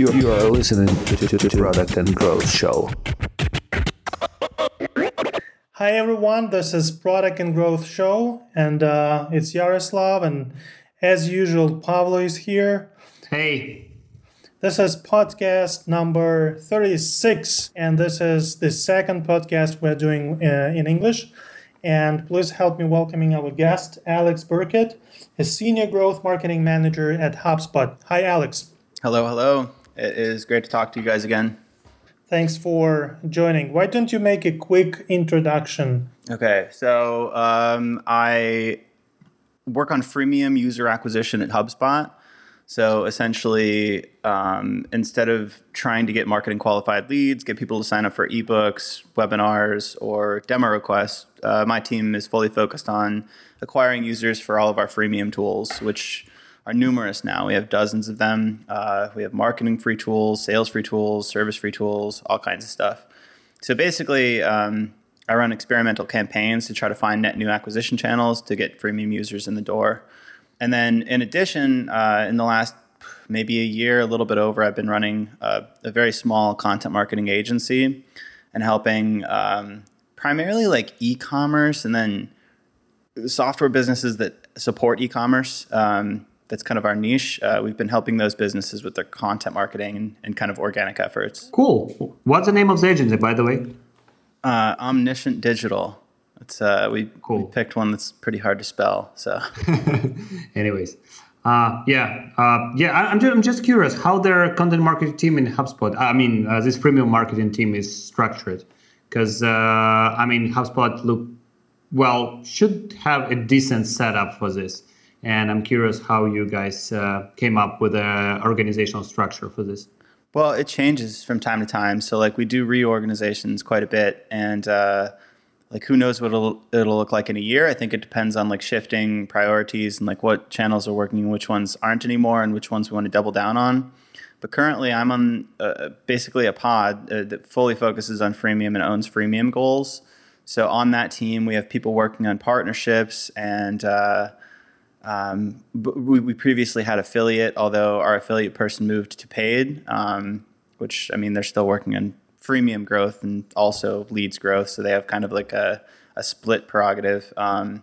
You, you are listening to, to, to Product and Growth Show. Hi everyone, this is Product and Growth Show, and uh, it's Yaroslav, and as usual, Pavlo is here. Hey. This is podcast number 36, and this is the second podcast we're doing uh, in English. And please help me welcoming our guest, Alex Birkett, a senior growth marketing manager at HubSpot. Hi, Alex. Hello, hello. It is great to talk to you guys again. Thanks for joining. Why don't you make a quick introduction? Okay, so um, I work on freemium user acquisition at HubSpot. So essentially, um, instead of trying to get marketing qualified leads, get people to sign up for ebooks, webinars, or demo requests, uh, my team is fully focused on acquiring users for all of our freemium tools, which are numerous now. We have dozens of them. Uh, we have marketing free tools, sales free tools, service free tools, all kinds of stuff. So basically, um, I run experimental campaigns to try to find net new acquisition channels to get freemium users in the door. And then, in addition, uh, in the last maybe a year, a little bit over, I've been running a, a very small content marketing agency and helping um, primarily like e commerce and then software businesses that support e commerce. Um, that's kind of our niche. Uh, we've been helping those businesses with their content marketing and, and, kind of organic efforts. Cool. What's the name of the agency, by the way? Uh, Omniscient Digital. It's uh, we, cool. we picked one that's pretty hard to spell. So, anyways, uh, yeah, uh, yeah. I, am just, I'm just curious how their content marketing team in HubSpot. I mean, uh, this freemium marketing team is structured because uh, I mean, HubSpot look well should have a decent setup for this. And I'm curious how you guys uh, came up with an organizational structure for this. Well, it changes from time to time. So, like, we do reorganizations quite a bit, and uh, like, who knows what it'll, it'll look like in a year? I think it depends on like shifting priorities and like what channels are working, which ones aren't anymore, and which ones we want to double down on. But currently, I'm on uh, basically a pod uh, that fully focuses on freemium and owns freemium goals. So, on that team, we have people working on partnerships and uh, um, we, we, previously had affiliate, although our affiliate person moved to paid, um, which I mean they're still working on freemium growth and also leads growth, so they have kind of like a, a split prerogative. Um,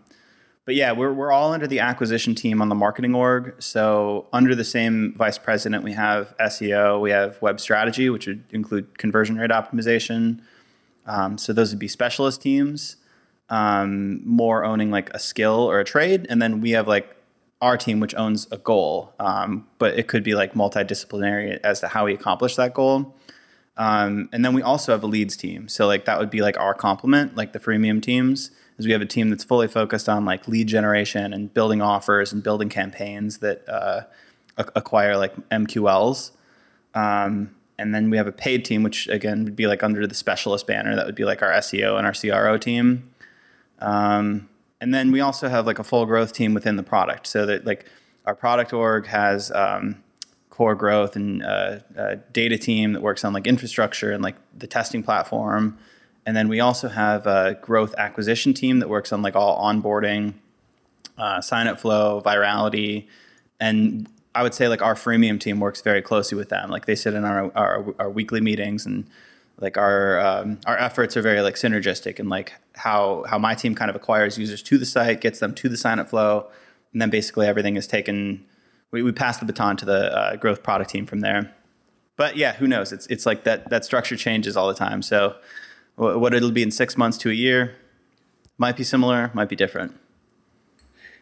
but yeah, we're we're all under the acquisition team on the marketing org. So under the same vice president, we have SEO, we have web strategy, which would include conversion rate optimization. Um, so those would be specialist teams um, more owning like a skill or a trade, and then we have like our team which owns a goal, um, but it could be like multidisciplinary as to how we accomplish that goal. Um, and then we also have a leads team, so like that would be like our complement, like the freemium teams. Is we have a team that's fully focused on like lead generation and building offers and building campaigns that uh, acquire like MQLs. Um, and then we have a paid team, which again would be like under the specialist banner. That would be like our SEO and our CRO team. Um, and then we also have like a full growth team within the product, so that like our product org has um, core growth and uh, a data team that works on like infrastructure and like the testing platform. And then we also have a growth acquisition team that works on like all onboarding, uh, sign up flow, virality, and I would say like our freemium team works very closely with them. Like they sit in our our, our weekly meetings and like our um, our efforts are very like synergistic and like how how my team kind of acquires users to the site, gets them to the sign up flow, and then basically everything is taken. We, we pass the baton to the uh, growth product team from there. But yeah, who knows? It's it's like that that structure changes all the time. So what it'll be in six months to a year might be similar, might be different.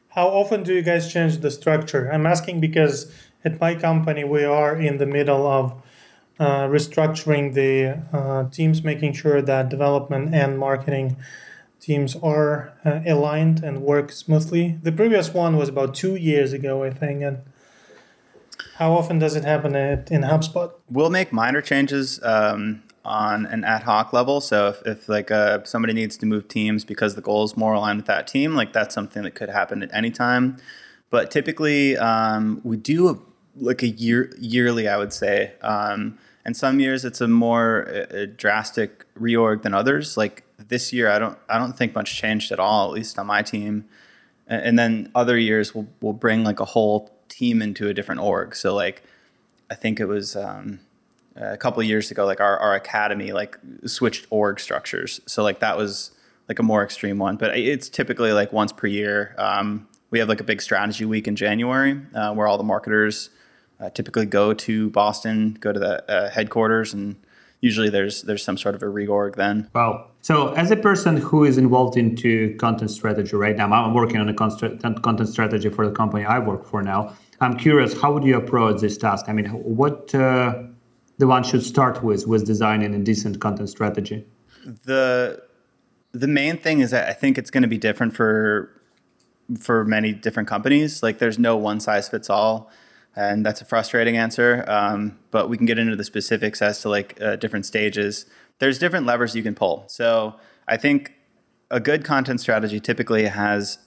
How often do you guys change the structure? I'm asking because at my company we are in the middle of uh, restructuring the uh, teams, making sure that development and marketing teams are uh, aligned and work smoothly. The previous one was about two years ago, I think. And how often does it happen at, in HubSpot? We'll make minor changes um, on an ad hoc level. So if, if like uh, somebody needs to move teams because the goal is more aligned with that team, like that's something that could happen at any time. But typically, um, we do a, like a year yearly, I would say. Um, and some years it's a more drastic reorg than others. Like this year, I don't I don't think much changed at all, at least on my team. And, then other years we'll we'll bring like a whole team into a different org. So like I think it was um, a couple years ago, like our, our academy like switched org structures. So like that was like a more extreme one, but it's typically like once per year. Um, we have like a big strategy week in January uh, where all the marketers uh, typically go to Boston, go to the uh, headquarters, and usually there's there's some sort of a reorg then. Wow. So as a person who is involved into content strategy right now, I'm working on a content strategy for the company I work for now. I'm curious, how would you approach this task? I mean, what uh, the one should start with with designing a decent content strategy? The the main thing is that I think it's going to be different for for many different companies. Like, there's no one size fits all and that's a frustrating answer. Um, but we can get into the specifics as to like uh, different stages. There's different levers you can pull. So I think a good content strategy typically has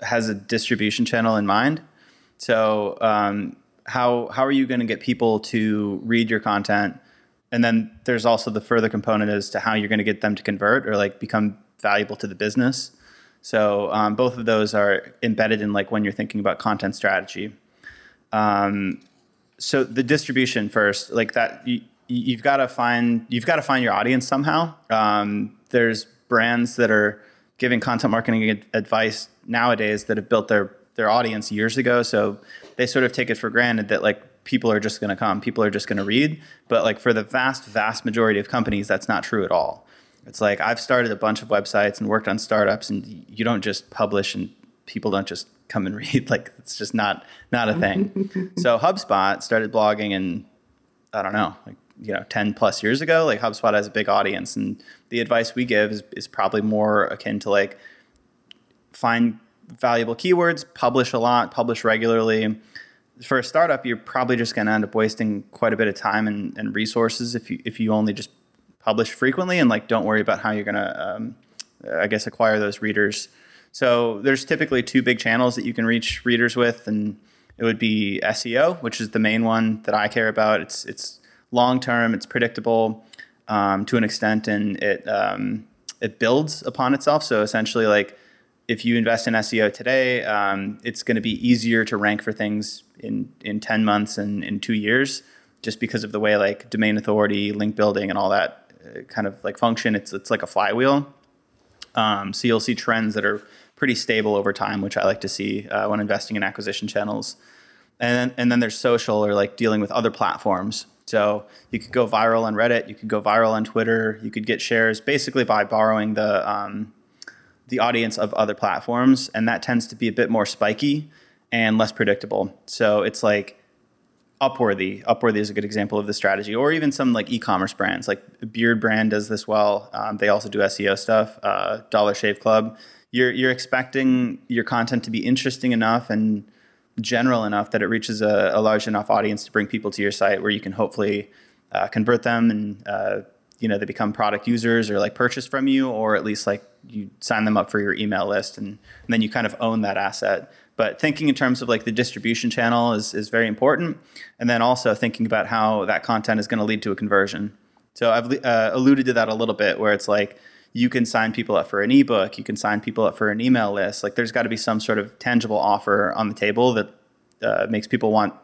has a distribution channel in mind. So um, how how are you going to get people to read your content? And then there's also the further component as to how you're going to get them to convert or like become valuable to the business. So um, both of those are embedded in like when you're thinking about content strategy. Um, so the distribution first, like that, you, you've got to find you've got to find your audience somehow. Um, there's brands that are giving content marketing advice nowadays that have built their their audience years ago, so they sort of take it for granted that like people are just going to come, people are just going to read. But like for the vast vast majority of companies, that's not true at all. It's like I've started a bunch of websites and worked on startups, and you don't just publish and people don't just come and read. Like it's just not not a thing. so HubSpot started blogging and I don't know, like you know, 10 plus years ago. Like HubSpot has a big audience and the advice we give is, is probably more akin to like find valuable keywords, publish a lot, publish regularly. For a startup, you're probably just going to end up wasting quite a bit of time and, and, resources if you if you only just publish frequently and like don't worry about how you're going to, um, I guess, acquire those readers so there's typically two big channels that you can reach readers with, and it would be SEO, which is the main one that I care about. It's it's long term, it's predictable um, to an extent, and it um, it builds upon itself. So essentially, like if you invest in SEO today, um, it's going to be easier to rank for things in in ten months and in two years, just because of the way like domain authority, link building, and all that uh, kind of like function. It's it's like a flywheel. Um, so you'll see trends that are pretty stable over time, which I like to see uh, when investing in acquisition channels. And then, and then there's social or like dealing with other platforms. So you could go viral on Reddit, you could go viral on Twitter, you could get shares basically by borrowing the um, the audience of other platforms, and that tends to be a bit more spiky and less predictable. So it's like Upworthy. Upworthy is a good example of this strategy, or even some like e-commerce brands, like Beardbrand does this well. Um, they also do SEO stuff. Uh, Dollar Shave Club you're you're expecting your content to be interesting enough and general enough that it reaches a, a large enough audience to bring people to your site where you can hopefully uh, convert them and uh, you know they become product users or like purchase from you or at least like you sign them up for your email list and, and then you kind of own that asset. But thinking in terms of like the distribution channel is, is very important. And then also thinking about how that content is going to lead to a conversion. So i've uh, alluded to that a little bit where it's like you can sign people up for an ebook, you can sign people up for an email list. Like there's got to be some sort of tangible offer on the table that uh, makes people want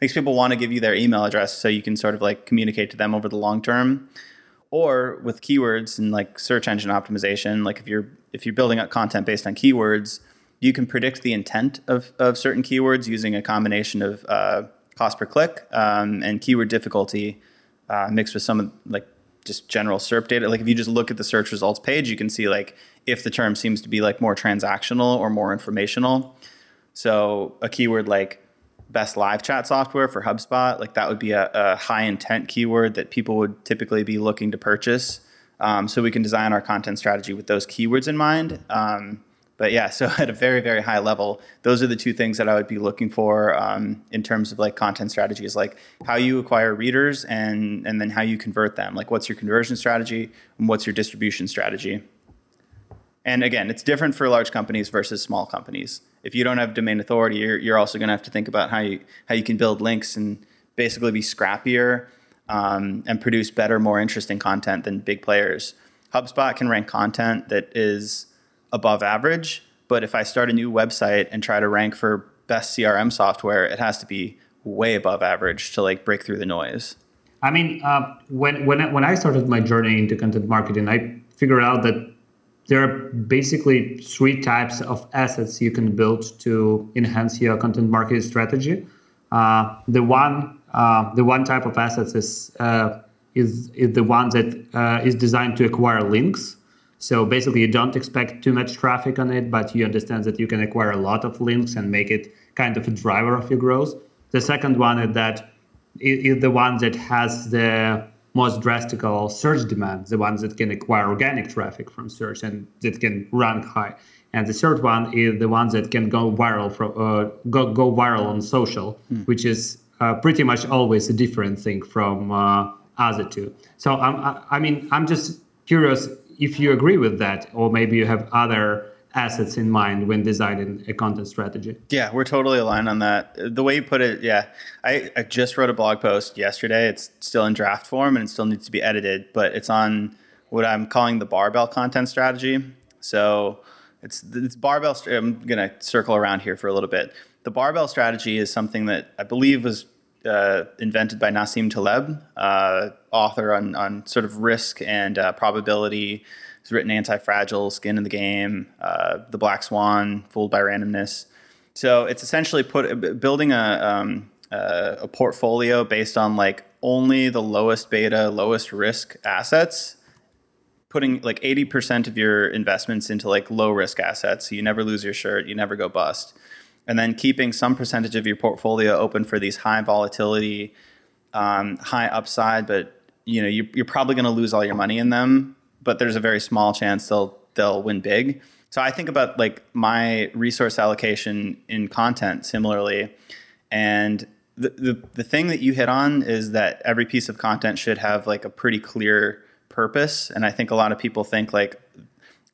makes people want to give you their email address so you can sort of like communicate to them over the long term. Or with keywords and like search engine optimization, like if you're if you're building up content based on keywords, you can predict the intent of, of certain keywords using a combination of uh, cost per click um, and keyword difficulty uh, mixed with some of like just general SERP data. Like if you just look at the search results page, you can see like if the term seems to be like more transactional or more informational. So a keyword like best live chat software for HubSpot, like that would be a, a high intent keyword that people would typically be looking to purchase. Um, so we can design our content strategy with those keywords in mind. Um, but yeah, so at a very very high level, those are the two things that I would be looking for um, in terms of like content strategies, like how you acquire readers and and then how you convert them. Like what's your conversion strategy and what's your distribution strategy. And again, it's different for large companies versus small companies. If you don't have domain authority, you're, you're also going to have to think about how you how you can build links and basically be scrappier um, and produce better, more interesting content than big players. HubSpot can rank content that is above average. But if I start a new website and try to rank for best CRM software, it has to be way above average to like break through the noise. I mean, uh, when when when I started my journey into content marketing, I figured out that there are basically three types of assets you can build to enhance your content marketing strategy. Uh, the one uh, the one type of assets is uh, is is the one that uh, is designed to acquire links. So basically, you don't expect too much traffic on it, but you understand that you can acquire a lot of links and make it kind of a driver of your growth. The second one is that is the one that has the most drastic search demand, the ones that can acquire organic traffic from search and that can rank high. And the third one is the ones that can go viral from uh, go go viral on social, mm. which is uh, pretty much always a different thing from uh, other two. So um, I, I mean, I'm just curious if you agree with that, or maybe you have other assets in mind when designing a content strategy. Yeah, we're totally aligned on that. The way you put it, yeah. I, I just wrote a blog post yesterday. It's still in draft form and it still needs to be edited, but it's on what I'm calling the barbell content strategy. So it's it's barbell. I'm gonna circle around here for a little bit. The barbell strategy is something that I believe was uh, invented by Nassim Taleb, uh, author on on sort of risk and uh, probability He's written Anti-Fragile, Skin in the Game, uh, The Black Swan, Fooled by Randomness. So it's essentially put building a um, uh, a portfolio based on like only the lowest beta, lowest risk assets. Putting like 80% of your investments into like low risk assets. So you never lose your shirt, you never go bust. And then keeping some percentage of your portfolio open for these high volatility, um, high upside, but you know, you're, you're probably going to lose all your money in them but there's a very small chance they'll they'll win big. So I think about like my resource allocation in content similarly, and the, the the thing that you hit on is that every piece of content should have like a pretty clear purpose, and I think a lot of people think like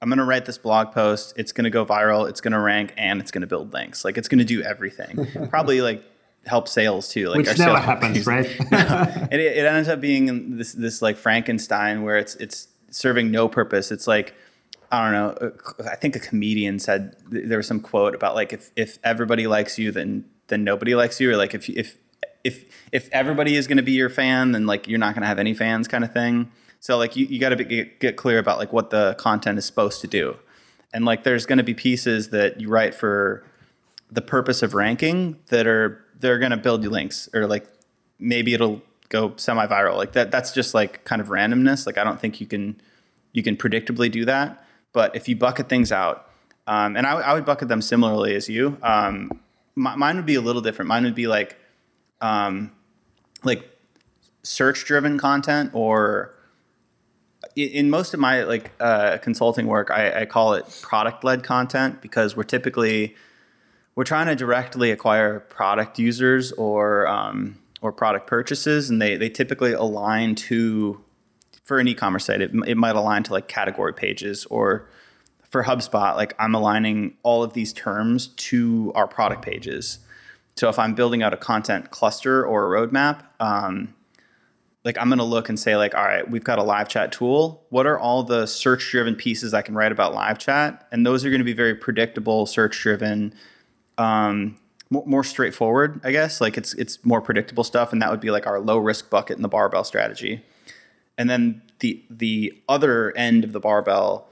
I'm going to write this blog post, it's going to go viral, it's going to rank, and it's going to build links. Like it's going to do everything. Probably like help sales too. Like Which never happens, right? and it, it ends up being this this like Frankenstein where it's it's serving no purpose. It's like I don't know. I think a comedian said there was some quote about like if if everybody likes you, then then nobody likes you, or like if if if if everybody is going to be your fan, then like you're not going to have any fans, kind of thing. So like you, you got to get, get clear about like what the content is supposed to do, and like there's going to be pieces that you write for the purpose of ranking that are they're going to build you links, or like maybe it'll go semi-viral. Like that that's just like kind of randomness. Like i don't think you can you can predictably do that. But if you bucket things out um, and I, I, would bucket them similarly as you um, my, mine would be a little different. Mine would be like um, like search driven content or in most of my like uh, consulting work I, I call it product led content because we're typically we're trying to directly acquire product users or um, or product purchases, and they they typically align to for an e-commerce site. It, it might align to like category pages or for HubSpot, like I'm aligning all of these terms to our product pages. So if I'm building out a content cluster or a roadmap, um, like I'm going to look and say like, all right, we've got a live chat tool. What are all the search driven pieces I can write about live chat? And those are going to be very predictable, search driven. Um, more straightforward, I guess. Like it's it's more predictable stuff, and that would be like our low risk bucket in the barbell strategy. And then the the other end of the barbell,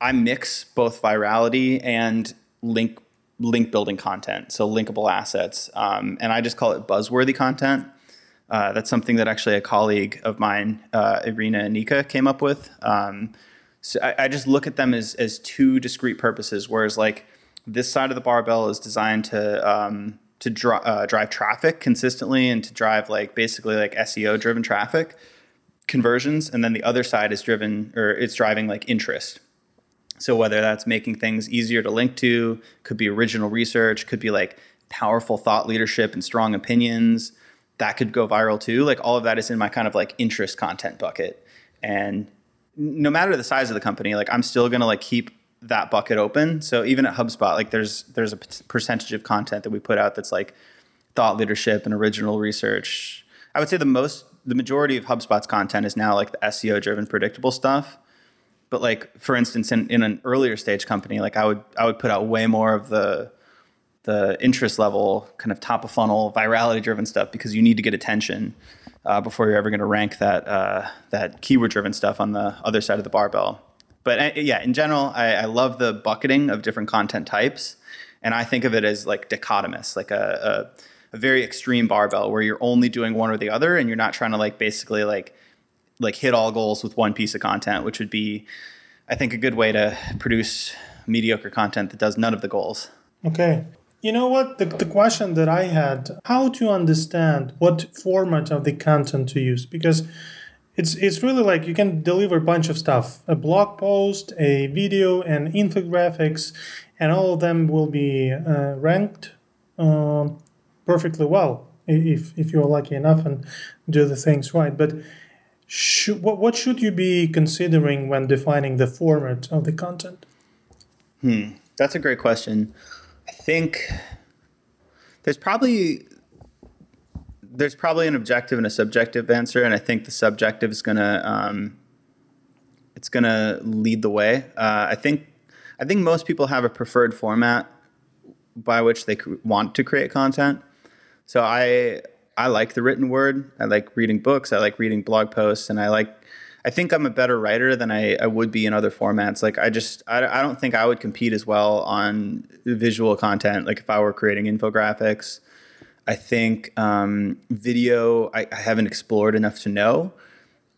I mix both virality and link link building content, so linkable assets, um, and I just call it buzzworthy content. Uh, that's something that actually a colleague of mine, uh, Irina Nica, came up with. Um, so I, I just look at them as as two discrete purposes. Whereas like this side of the barbell is designed to um, to dri- uh, drive traffic consistently and to drive like basically like SEO driven traffic conversions, and then the other side is driven or it's driving like interest. So whether that's making things easier to link to, could be original research, could be like powerful thought leadership and strong opinions that could go viral too. Like all of that is in my kind of like interest content bucket. And no matter the size of the company, like I'm still gonna like keep that bucket open. So even at HubSpot, like there's there's a percentage of content that we put out that's like thought leadership and original research. I would say the most the majority of HubSpot's content is now like the SEO driven predictable stuff. But like for instance in, in an earlier stage company, like I would I would put out way more of the the interest level, kind of top of funnel, virality driven stuff because you need to get attention uh, before you're ever going to rank that uh, that keyword driven stuff on the other side of the barbell. But uh, yeah, in general, I, I, love the bucketing of different content types, and I think of it as like dichotomous, like a, a, a very extreme barbell where you're only doing one or the other, and you're not trying to like basically like like hit all goals with one piece of content, which would be, I think, a good way to produce mediocre content that does none of the goals. Okay. You know what? The, the question that I had how to understand what format of the content to use? Because it's it's really like you can deliver a bunch of stuff a blog post a video and infographics and all of them will be uh, ranked uh, perfectly well if if you're lucky enough and do the things right. But what, what should you be considering when defining the format of the content? Hmm. That's a great question think there's probably there's probably an objective and a subjective answer, and I think the subjective is gonna um, it's gonna lead the way. Uh, I think I think most people have a preferred format by which they want to create content. So I I like the written word. I like reading books. I like reading blog posts, and I like I think I'm a better writer than I, I would be in other formats. Like I just I, I don't think I would compete as well on visual content. Like if I were creating infographics, I think um, video I, I, haven't explored enough to know.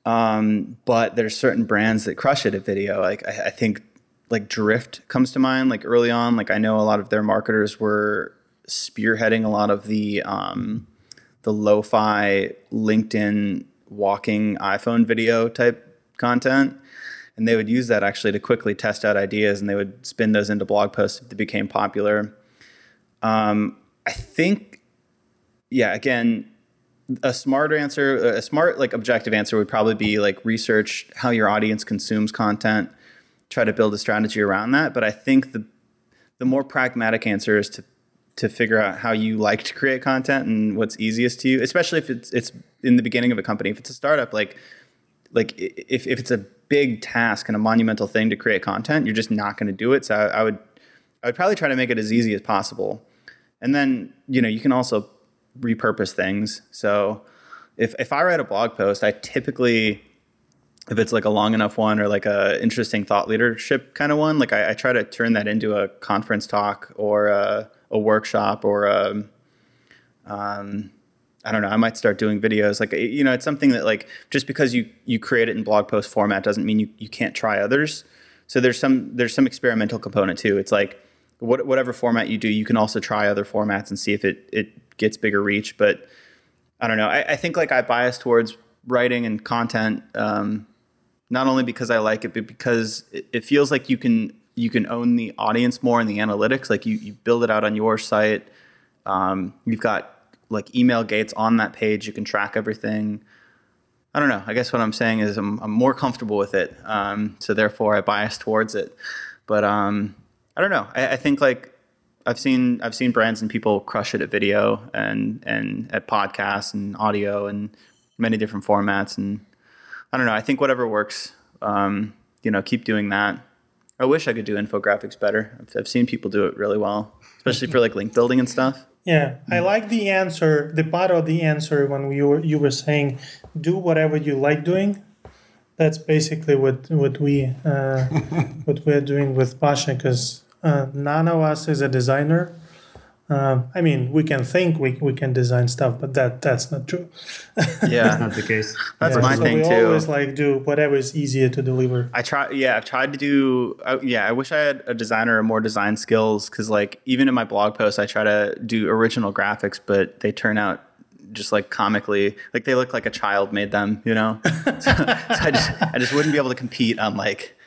Um, but there's certain brands that crush it at video. Like I, I think like Drift comes to mind. Like early on, like I know a lot of their marketers were spearheading a lot of the um, the lo-fi LinkedIn walking iPhone video type content. And they would use that actually to quickly test out ideas and they would spin those into blog posts if they became popular. Um, I think, yeah, again, a smart answer, a smart, like objective answer would probably be like research how your audience consumes content, try to build a strategy around that. But I think the, the more pragmatic answer is to to figure out how you like to create content and what's easiest to you, especially if it's it's in the beginning of a company. If it's a startup, like like if, if it's a big task and a monumental thing to create content, you're just not going to do it. So I, I, would I would probably try to make it as easy as possible. And then you know you can also repurpose things. So if if I write a blog post, I typically if it's like a long enough one or like a interesting thought leadership kind of one, like I, I try to turn that into a conference talk or a, a workshop or a, um, I don't know. I might start doing videos. Like you know, it's something that like just because you you create it in blog post format doesn't mean you you can't try others. So there's some there's some experimental component too. It's like what, whatever format you do, you can also try other formats and see if it it gets bigger reach. But I don't know. I, I think like I bias towards writing and content, um, not only because I like it, but because it, it feels like you can you can own the audience more in the analytics. Like you you build it out on your site. Um, you've got like email gates on that page. You can track everything. I don't know. I guess what I'm saying is I'm, I'm more comfortable with it. Um, so therefore I bias towards it. But um, I don't know. I, I, think like I've seen I've seen brands and people crush it at video and and at podcasts and audio and many different formats. And I don't know. I think whatever works. Um, you know, keep doing that. I wish I could do infographics better. I've, I've seen people do it really well, especially for like link building and stuff. Yeah, I like the answer, the part of the answer when you were you were saying, do whatever you like doing. That's basically what what we uh, what we're doing with Pasha because uh, none of us is a designer. Uh, I mean, we can think we, we can design stuff, but that that's not true. yeah, that's not the case. That's yeah, my so thing we too. Always like do whatever is easier to deliver. I try. Yeah, I've tried to do. Uh, yeah, I wish I had a designer or more design skills because, like, even in my blog posts, I try to do original graphics, but they turn out just like comically like they look like a child made them. You know, so, so I just I just wouldn't be able to compete on like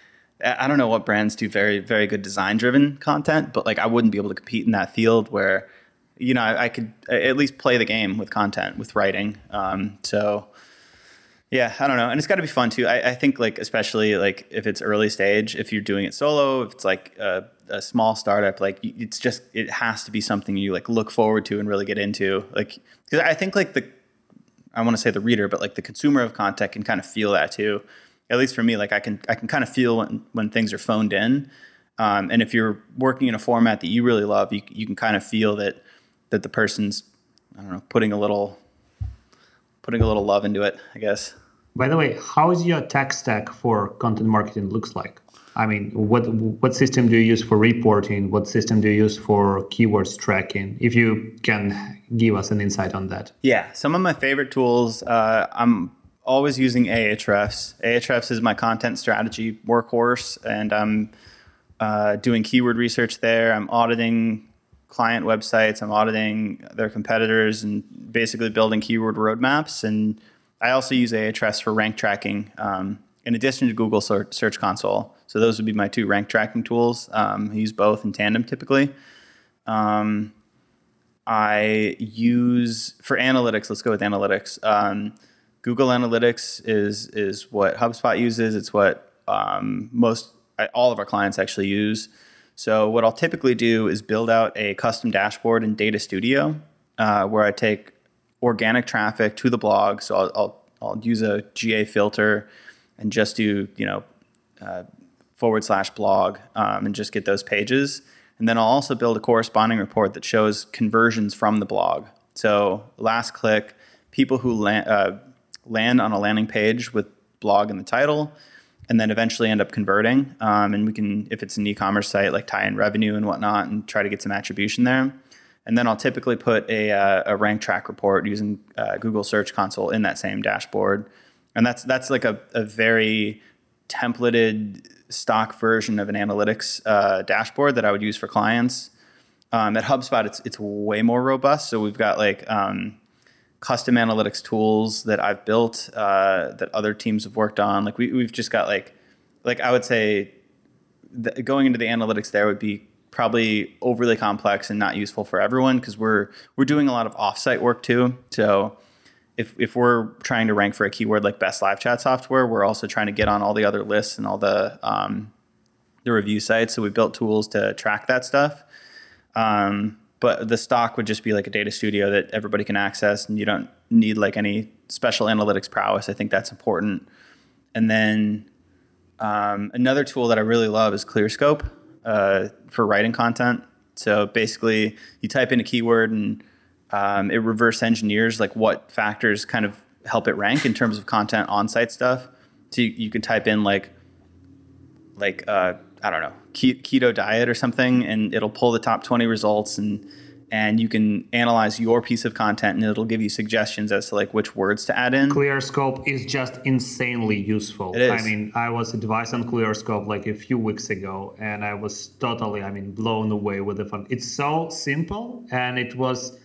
I don't know what brands do very, very good design driven content, but like I wouldn't be able to compete in that field where, you know, I, I could at least play the game with content, with writing. Um, so yeah, I don't know. And it's got to be fun too. I, I, think like, especially like if it's early stage, if you're doing it solo, if it's like a, a small startup, like it's just, it has to be something you like look forward to and really get into. Like, cause I think like the, I want to say the reader, but like the consumer of content can kind of feel that too at least for me, like I can I can kind of feel when, when things are phoned in. Um, and if you're working in a format that you really love, you, you can kind of feel that that the person's I don't know putting a little putting a little love into it. I guess. By the way, how is your tech stack for content marketing looks like? I mean, what what system do you use for reporting? What system do you use for keywords tracking? If you can give us an insight on that. Yeah, some of my favorite tools. Uh, I'm always using Ahrefs. Ahrefs is my content strategy workhorse, and I'm uh, doing keyword research there. I'm auditing client websites. I'm auditing their competitors and basically building keyword roadmaps. And I also use Ahrefs for rank tracking, um, in addition to Google Search Console. So those would be my two rank tracking tools. Um, I use both in tandem typically. Um, I use for analytics. Let's go with analytics. Google Analytics is is what HubSpot uses. It's what um, most all of our clients actually use. So what I'll typically do is build out a custom dashboard in Data Studio, uh, where I take organic traffic to the blog. So I'll, I'll, I'll use a GA filter and just do you know uh, forward slash blog um, and just get those pages. And then I'll also build a corresponding report that shows conversions from the blog. So last click, people who land, uh, land on a landing page with blog in the title, and then eventually end up converting. Um, and we can, if it's an e-commerce site, like tie in revenue and whatnot, and try to get some attribution there. And then I'll typically put a, uh, a rank track report using uh, Google Search Console in that same dashboard. And that's that's like a, a very templated stock version of an analytics uh, dashboard that I would use for clients. Um, at HubSpot, it's it's way more robust. So we've got like um, custom analytics tools that I've built uh, that other teams have worked on. Like we, we've just got like like I would say the, going into the analytics there would be probably overly complex and not useful for everyone because we're we're doing a lot of offsite work too. So if if we're trying to rank for a keyword like best live chat software, we're also trying to get on all the other lists and all the um, the review sites. So we built tools to track that stuff. Um, but the stock would just be like a data studio that everybody can access, and you don't need like any special analytics prowess. I think that's important. And then um, another tool that I really love is ClearScope uh, for writing content. So basically, you type in a keyword and um, it reverse engineers like what factors kind of help it rank in terms of content on site stuff. So you, you can type in like like uh, I don't know keto diet or something, and it'll pull the top twenty results and and you can analyze your piece of content and it'll give you suggestions as to like which words to add in. ClearScope is just insanely useful. It is. I mean, I was advised on ClearScope like a few weeks ago and I was totally, I mean, blown away with the fun. It's so simple and it was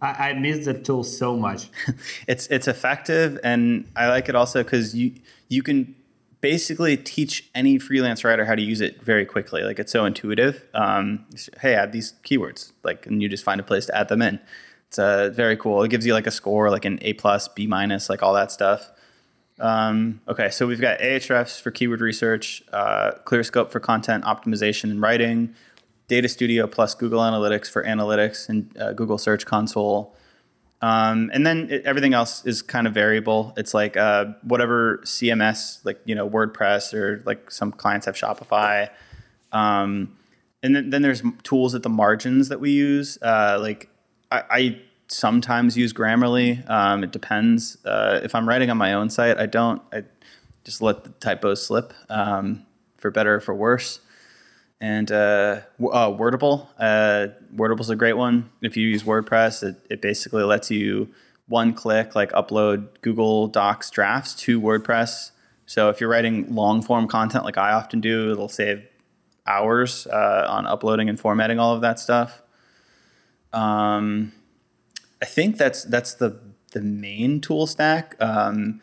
I, I miss the tool so much. it's it's effective, and I like it also because you you can basically teach any freelance writer how to use it very quickly. Like it's so intuitive. Um, hey, add these keywords, like, and you just find a place to add them in. It's uh, very cool. It gives you like a score, like an A plus, B minus, like all that stuff. Um, okay, so we've got Ahrefs for keyword research, uh, ClearScope for content optimization and writing, Data Studio plus Google Analytics for analytics and uh, Google Search Console. Um, and then it, everything else is kind of variable. It's like uh, whatever CMS, like you know WordPress or like some clients have Shopify. Um, and then, then, there's tools at the margins that we use. Uh, like I, I, sometimes use Grammarly. Um, it depends. Uh, if I'm writing on my own site, I don't. I just let the typos slip um, for better or for worse and uh, uh, Wordable. Uh, Wordable's a great one. If you use WordPress, it, it basically lets you one click like upload Google Docs drafts to WordPress. So if you're writing long form content like I often do, it'll save hours uh, on uploading and formatting all of that stuff. Um, I think that's that's the the main tool stack. Um,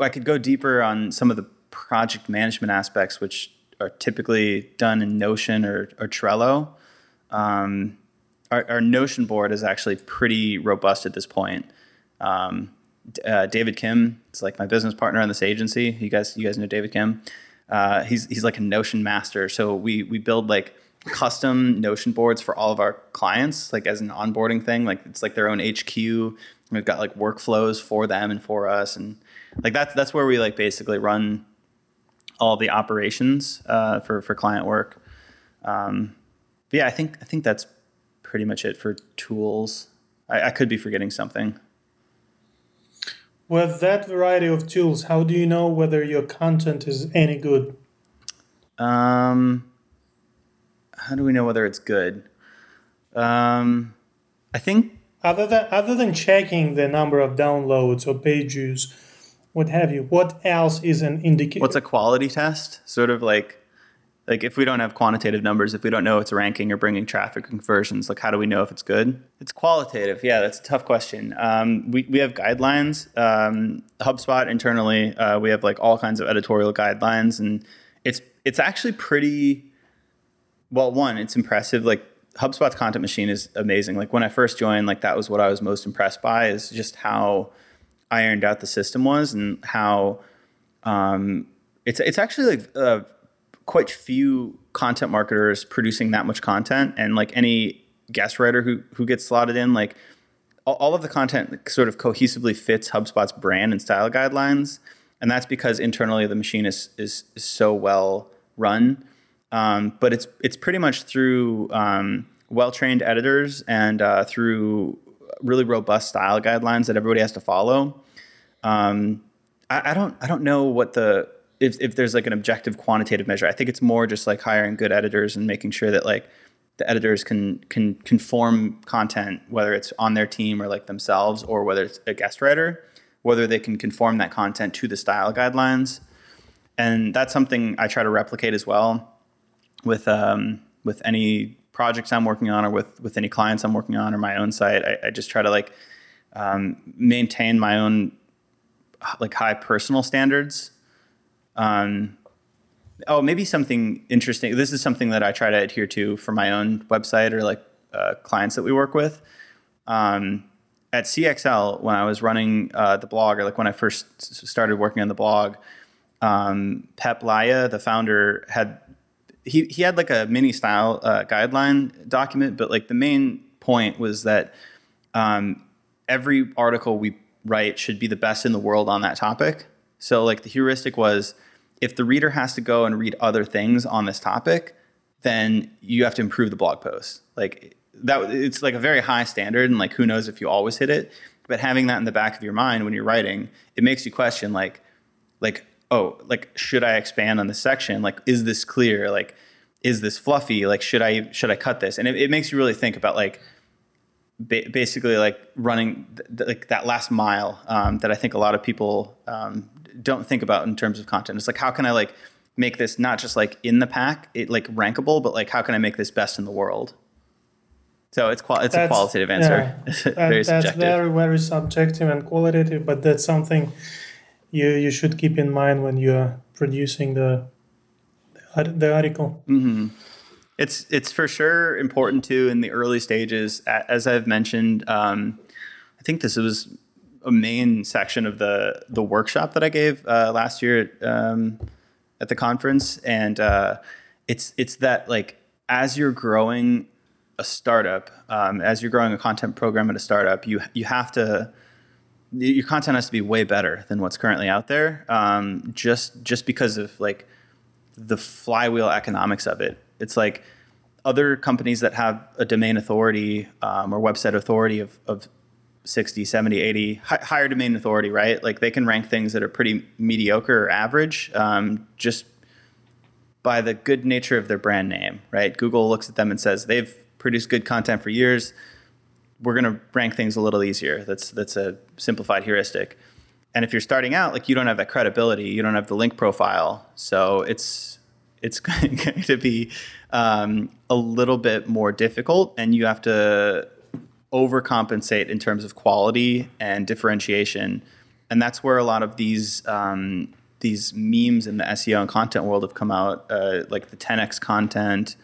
I could go deeper on some of the project management aspects, which are typically done in Notion or, or Trello. Um, our, our, Notion board is actually pretty robust at this point. Um, uh, David Khim is like my business partner on this agency. You guys, you guys know David Khim. Uh, he's he's like a Notion master. So we we build like custom Notion boards for all of our clients, like as an onboarding thing. Like it's like their own HQ. We've got like workflows for them and for us, and like that's that's where we like basically run all the operations uh, for for client work. Um, but yeah, I think I think that's pretty much it for tools. I, I could be forgetting something. With that variety of tools, how do you know whether your content is any good? Um, how do we know whether it's good? Um, I think Other than other than checking the number of downloads or page views, what have you, what else is an indicator? what's a quality test? Sort of like like if we don't have quantitative numbers, if we don't know it's ranking or bringing traffic conversions, like how do we know if it's good? It's qualitative. Yeah, that's a tough question. Um, we we have guidelines. Um, HubSpot internally, uh, we have like all kinds of editorial guidelines, and it's it's actually pretty well. One, it's impressive. Like HubSpot's content machine is amazing. Like when I first joined, like that was what I was most impressed by is just how ironed out the system was and how um, it's it's actually like uh, quite few content marketers producing that much content. And like any guest writer who who gets slotted in like all, of the content sort of cohesively fits HubSpot's brand and style guidelines. And that's because internally the machine is is, is so well run. Um, but it's it's pretty much through um, well trained editors and uh, through really robust style guidelines that everybody has to follow. Um, I, I don't I don't know what the if, if there's like an objective quantitative measure. I think it's more just like hiring good editors and making sure that like the editors can can conform content, whether it's on their team or like themselves, or whether it's a guest writer, whether they can conform that content to the style guidelines. And that's something I try to replicate as well with um, with any projects I'm working on or with with any clients I'm working on or my own site. I, I just try to like um, maintain my own like high personal standards. Um, oh, maybe something interesting. This is something that I try to adhere to for my own website or like uh, clients that we work with. Um, at CXL, when I was running uh, the blog, or like when I first started working on the blog, um, Peep Laja, the founder, had he he had like a mini style uh, guideline document, but like the main point was that um, every article we write should be the best in the world on that topic. So like the heuristic was if the reader has to go and read other things on this topic, then you have to improve the blog post. Like that it's like a very high standard and like who knows if you always hit it, but having that in the back of your mind when you're writing, it makes you question like like oh, like should I expand on this section? Like is this clear? Like is this fluffy? Like should I should I cut this? And it, it makes you really think about like ba- basically like running th- like that last mile um, that I think a lot of people um, don't think about in terms of content. It's like how can I like make this not just like in the pack, it like rankable, but like how can I make this best in the world? So it's qual- it's a qualitative answer. yeah. very That- that's very very subjective and qualitative, but that's something you you should keep in mind when you're producing the the article. Mm. It's it's for sure important too in the early stages. As I've mentioned, um, I think this was a main section of the the workshop that I gave uh, last year at, um, at the conference, and uh, it's it's that like as you're growing a startup, um, as you're growing a content program at a startup, you you have to your content has to be way better than what's currently out there. Um, just just because of like the flywheel economics of it. It's like other companies that have a domain authority um, or website authority of, of 60, 70, 80, hi- higher domain authority, right? Like they can rank things that are pretty mediocre or average um, just by the good nature of their brand name, right? Google looks at them and says they've produced good content for years. We're going to rank things a little easier. That's that's a simplified heuristic. And if you're starting out, like you don't have that credibility, you don't have the link profile, so it's it's going to be um, a little bit more difficult, and you have to overcompensate in terms of quality and differentiation. And that's where a lot of these um, these memes in the SEO and content world have come out, uh, like the 10x content,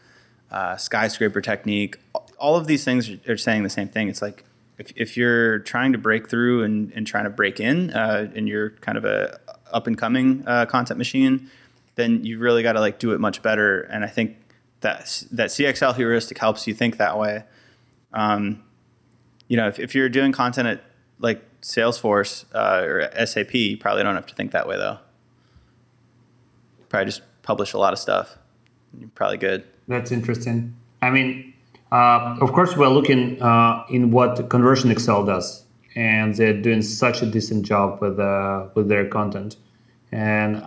uh, skyscraper technique. All of these things are saying the same thing. It's like if, if you're trying to break through and, and trying to break in, uh, and you're kind of a up and coming uh, content machine, then you really got to like do it much better. And I think that that CXL heuristic helps you think that way. Um, you know, if, if you're doing content at like Salesforce uh, or SAP, you probably don't have to think that way though. Probably just publish a lot of stuff. You're probably good. That's interesting. I mean, uh, of course, we're looking uh, in what ConversionXL does, and they're doing such a decent job with uh, with their content. And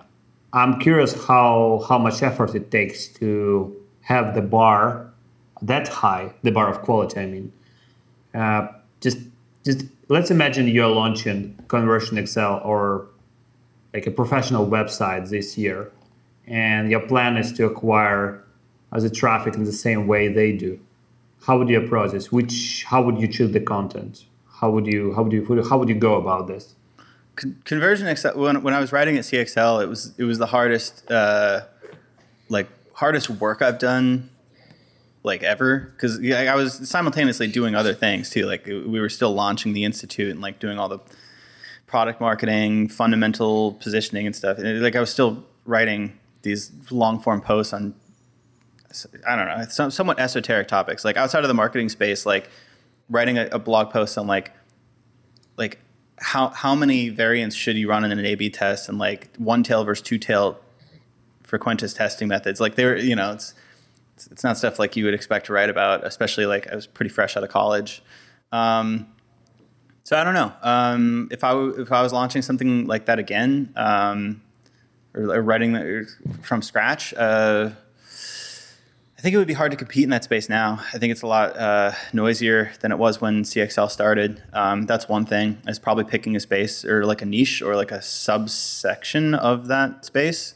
I'm curious how how much effort it takes to have the bar that high, the bar of quality. I mean, uh, just just let's imagine you're launching ConversionXL or like a professional website this year, and your plan is to acquire the traffic in the same way they do. How would you approach this? Which how would you choose the content? How would you how would you how would you go about this? Con- ConversionXL. When, when I was writing at CXL, it was it was the hardest uh, like hardest work I've done like ever because I was simultaneously doing other things too. Like we were still launching the institute and like doing all the product marketing, fundamental positioning and stuff. And like I was still writing these long form posts on I don't know, some, somewhat esoteric topics. Like outside of the marketing space, like writing a, a blog post on like like how how many variants should you run in an A/B test and like one tail versus two tail frequentist testing methods. Like they're you know it's it's not stuff like you would expect to write about, especially like I was pretty fresh out of college. Um, so I don't know um, if I w- if I was launching something like that again um, or, or, writing from scratch. Uh, think it would be hard to compete in that space now. I think it's a lot uh, noisier than it was when CXL started. Um, that's one thing. Is probably picking a space or like a niche or like a subsection of that space.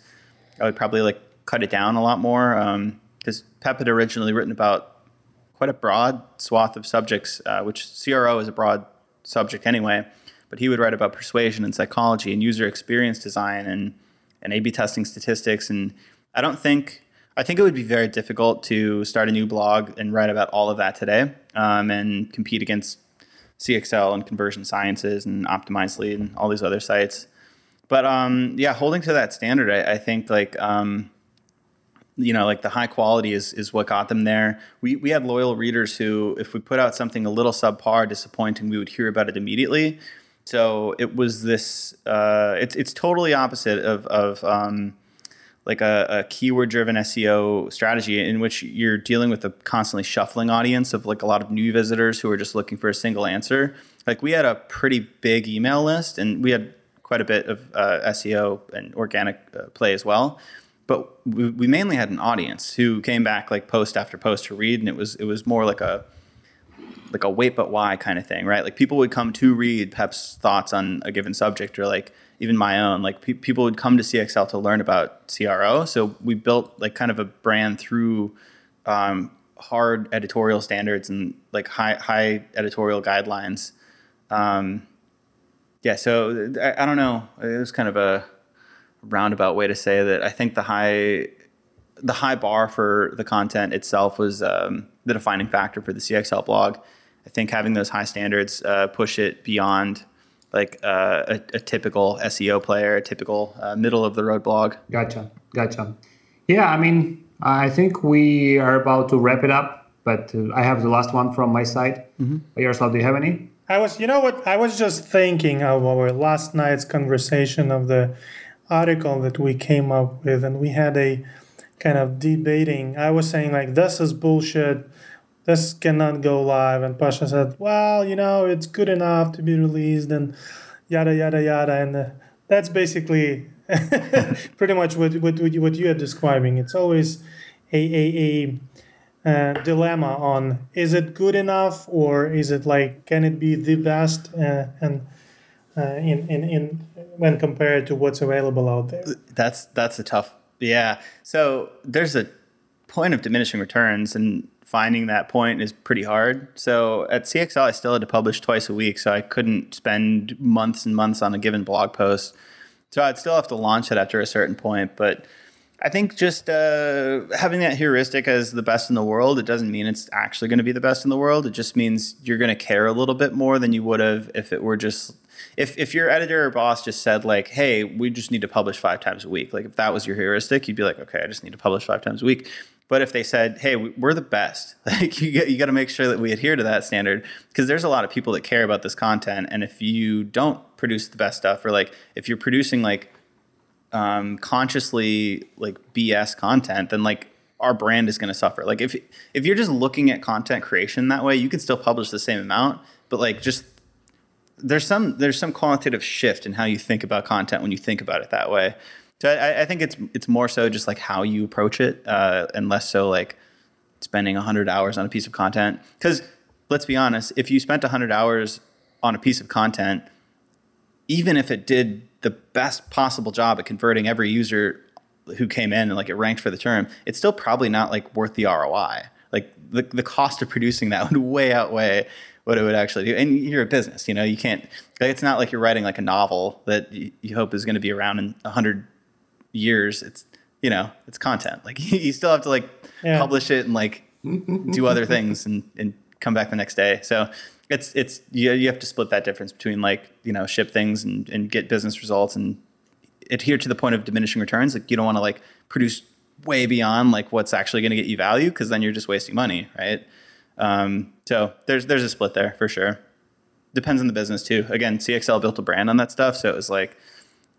I would probably like cut it down a lot more because um, Peep had originally written about quite a broad swath of subjects, uh, which CRO is a broad subject anyway. But he would write about persuasion and psychology and user experience design and and A/B testing statistics. And I don't think I think it would be very difficult to start a new blog and write about all of that today um, and compete against CXL and Conversion Sciences and Optimizely and all these other sites. But um, yeah, holding to that standard, I, I think like um, you know like the high quality is is what got them there. We we had loyal readers who, if we put out something a little subpar, disappointing, we would hear about it immediately. So it was this. Uh, it's it's totally opposite of of um, like a, a keyword driven SEO strategy in which you're dealing with a constantly shuffling audience of like a lot of new visitors who are just looking for a single answer. Like we had a pretty big email list and we had quite a bit of uh, SEO and organic uh, play as well. But we, we mainly had an audience who came back like post after post to read, and it was it was more like a like a wait but why kind of thing, right? Like people would come to read Peep's thoughts on a given subject, or like even my own. Like pe- people would come to CXL to learn about CRO. So we built like kind of a brand through um, hard editorial standards and like high high editorial guidelines. Um, yeah, so I, I, don't know. It was kind of a roundabout way to say that. I think the high the high bar for the content itself was um, the defining factor for the CXL blog. I think having those high standards uh, push it beyond like uh, a, a, typical SEO player, a typical uh, middle of the road blog. Gotcha, gotcha. Yeah, I mean, I think we are about to wrap it up, but uh, I have the last one from my side. Mm-hmm. Yaroslav, do you have any? I was, you know what? I was just thinking of our last night's conversation of the article that we came up with, and we had a kind of debating. I was saying like, this is bullshit this cannot go live. And Pasha said, well, you know, it's good enough to be released and yada, yada, yada. And uh, that's basically pretty much what, what, what you are describing. It's always a, a, a uh, dilemma on is it good enough or is it like, can it be the best? Uh, and uh, in, in, in when compared to what's available out there. That's that's a tough yeah. So there's a point of diminishing returns, and finding that point is pretty hard. So at CXL, I still had to publish twice a week, so I couldn't spend months and months on a given blog post. So I'd still have to launch it after a certain point. But I think just uh, having that heuristic as the best in the world, it doesn't mean it's actually going to be the best in the world. It just means you're going to care a little bit more than you would have if it were just if if your editor or boss just said like, "Hey, we just need to publish five times a week," like if that was your heuristic, you'd be like, "Okay, I just need to publish five times a week." But if they said, "Hey, we're the best," like you get, you got to make sure that we adhere to that standard because there's a lot of people that care about this content, and if you don't produce the best stuff, or like if you're producing like um, consciously like BS content, then like our brand is going to suffer. Like if if you're just looking at content creation that way, you can still publish the same amount, but like just there's some there's some qualitative shift in how you think about content when you think about it that way. So I, I think it's it's more so just like how you approach it, uh, and less so like spending 100 hours on a piece of content. Because let's be honest, if you spent 100 hours on a piece of content, even if it did the best possible job at converting every user who came in and like it ranked for the term, it's still probably not like worth the ROI. Like the, the cost of producing that would way outweigh what it would actually do. And you're a business, you know, you can't, like, it's not like you're writing like a novel that you, you hope is going to be around in a hundred years. It's, you know, it's content. Like you still have to like Yeah. publish it and like do other things and, and come back the next day. So it's, it's, you, you have to split that difference between like, you know, ship things and, and get business results and adhere to the point of diminishing returns. Like you don't want to like produce way beyond like what's actually going to get you value because then you're just wasting money, right? Um, so there's there's a split there for sure. Depends on the business too. Again, CXL built a brand on that stuff, so it was like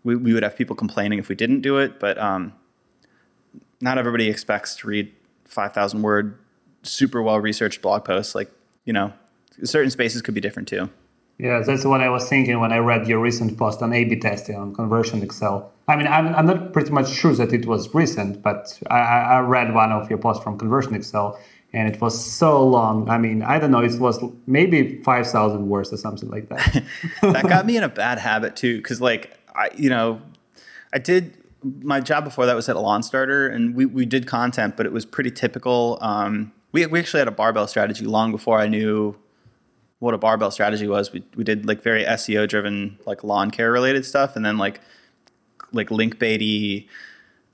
we, we would have people complaining if we didn't do it, but um, not everybody expects to read five thousand word, super well researched blog posts. Like you know, certain spaces could be different too. Yeah, that's what I was thinking when I read your recent post on A/B testing on ConversionXL. I mean, I'm, I'm not pretty much sure that it was recent, but I, I I read one of your posts from ConversionXL, and it was so long. I mean, I don't know, it was maybe five thousand words or something like that. that got me in a bad habit too because like i you know i did my job before that was at a LawnStarter and we, we did content but it was pretty typical um, we, we actually had a barbell strategy long before i knew what a barbell strategy was we, we did like very seo driven like lawn care related stuff and then like like link baity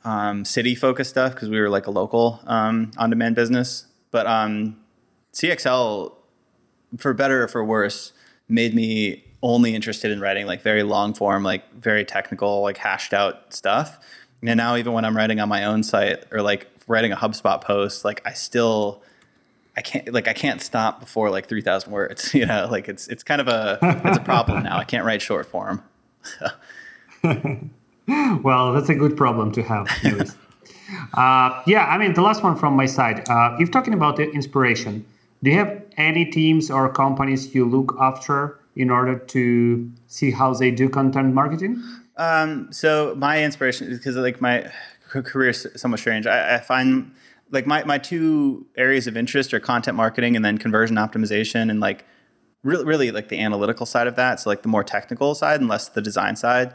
um, city focused stuff because we were like a local um, on-demand business but um, cxl for better or for worse, made me only interested in writing like very long form, like very technical, like hashed out stuff. And now even when I'm writing on my own site or like writing a HubSpot post, like I still I can't like I can't stop before like 3000 words, you know, like it's it's kind of a it's a problem now. I can't write short form. well, that's a good problem to have. uh, yeah, I mean, the last one from my side. Uh, if talking about the inspiration, do you have any teams or companies you look after in order to see how they do content marketing? Um, so my inspiration is because like my career is somewhat strange. I, I find like my, my two areas of interest are content marketing and then conversion optimization and like really, really like the analytical side of that. So like the more technical side and less the design side.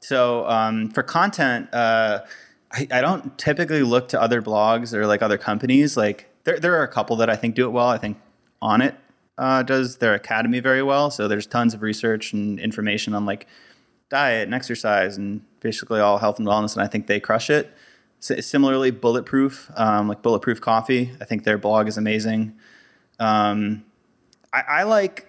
So um, for content, uh, I, I don't typically look to other blogs or like other companies. Like there, there are a couple that I think do it well. I think Onnit uh, does their academy very well. So there's tons of research and information on like diet and exercise and basically all health and wellness. And I think they crush it. S- similarly, Bulletproof, um, like Bulletproof Coffee, I think their blog is amazing. Um, I, I like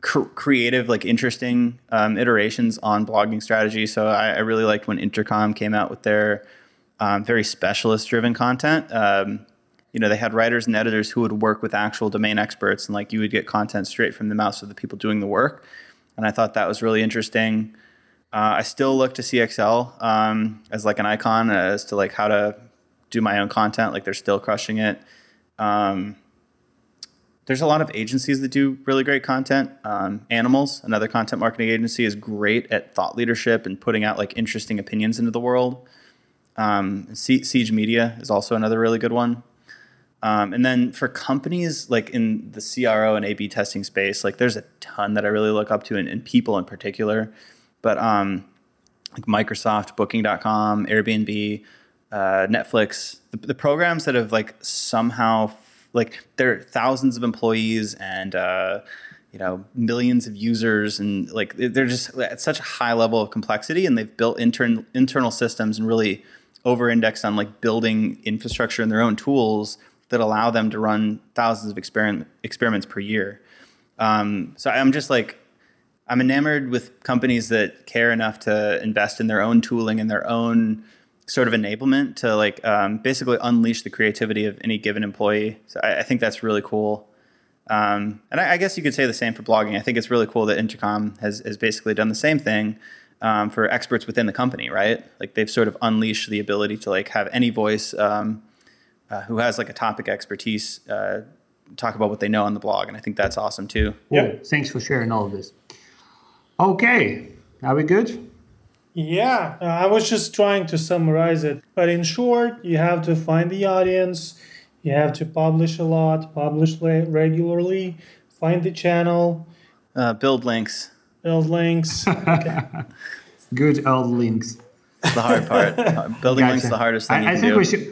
cr- creative, like interesting um, iterations on blogging strategy. So I, I really liked when Intercom came out with their um, very specialist driven content. Um, you know, they had writers and editors who would work with actual domain experts, and like you would get content straight from the mouths of the people doing the work. And I thought that was really interesting. Uh, I still look to CXL um, as like an icon as to like how to do my own content. Like they're still crushing it. Um, there's a lot of agencies that do really great content. Um, Animalz, another content marketing agency, is great at thought leadership and putting out like interesting opinions into the world. Um, Siege Media is also another really good one. Um, and then for companies like in the CRO and A/B testing space, like there's a ton that I really look up to, and, and people in particular. But um, like Microsoft, Booking.com, Airbnb, uh, Netflix, the, the programs that have like somehow like there are thousands of employees and uh, you know millions of users and like they're just at such a high level of complexity, and they've built intern internal systems and really over-indexed on like building infrastructure and their own tools that allow them to run thousands of experiment experiments per year. Um, so I'm just like I'm enamored with companies that care enough to invest in their own tooling and their own sort of enablement to like um, basically unleash the creativity of any given employee. So I, I think that's really cool. Um, and I, I, guess you could say the same for blogging. I think it's really cool that Intercom has, has basically done the same thing um, for experts within the company, right? Like they've sort of unleashed the ability to like have any voice um, uh, who has like a topic expertise uh, talk about what they know on the blog, and I think that's awesome too. Yeah. Cool. Thanks for sharing all of this. Okay, are we good? Yeah, uh, I was just trying to summarize it. But in short, you have to find the audience, you have to publish a lot, publish le- regularly, find the channel, Uh, build links. Build links. Okay. Good old links. It's the hard part. Building links is the hardest thing I, you I think do. we should.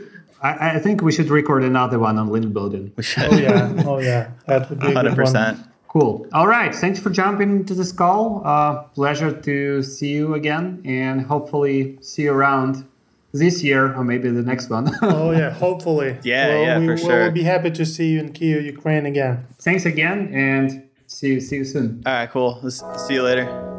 I, I think we should record another one on link building. We should. Oh yeah, oh yeah, that would be a good Hundred one. percent. Cool. All right. Thanks for jumping into this call. Uh, pleasure to see you again, and hopefully see you around this year or maybe the next one. Oh yeah, hopefully. Yeah, Well, yeah, we, for We'll be happy to see you in Kyiv, Ukraine again. Thanks again, and see you see you soon. All right, cool. Let's see you later.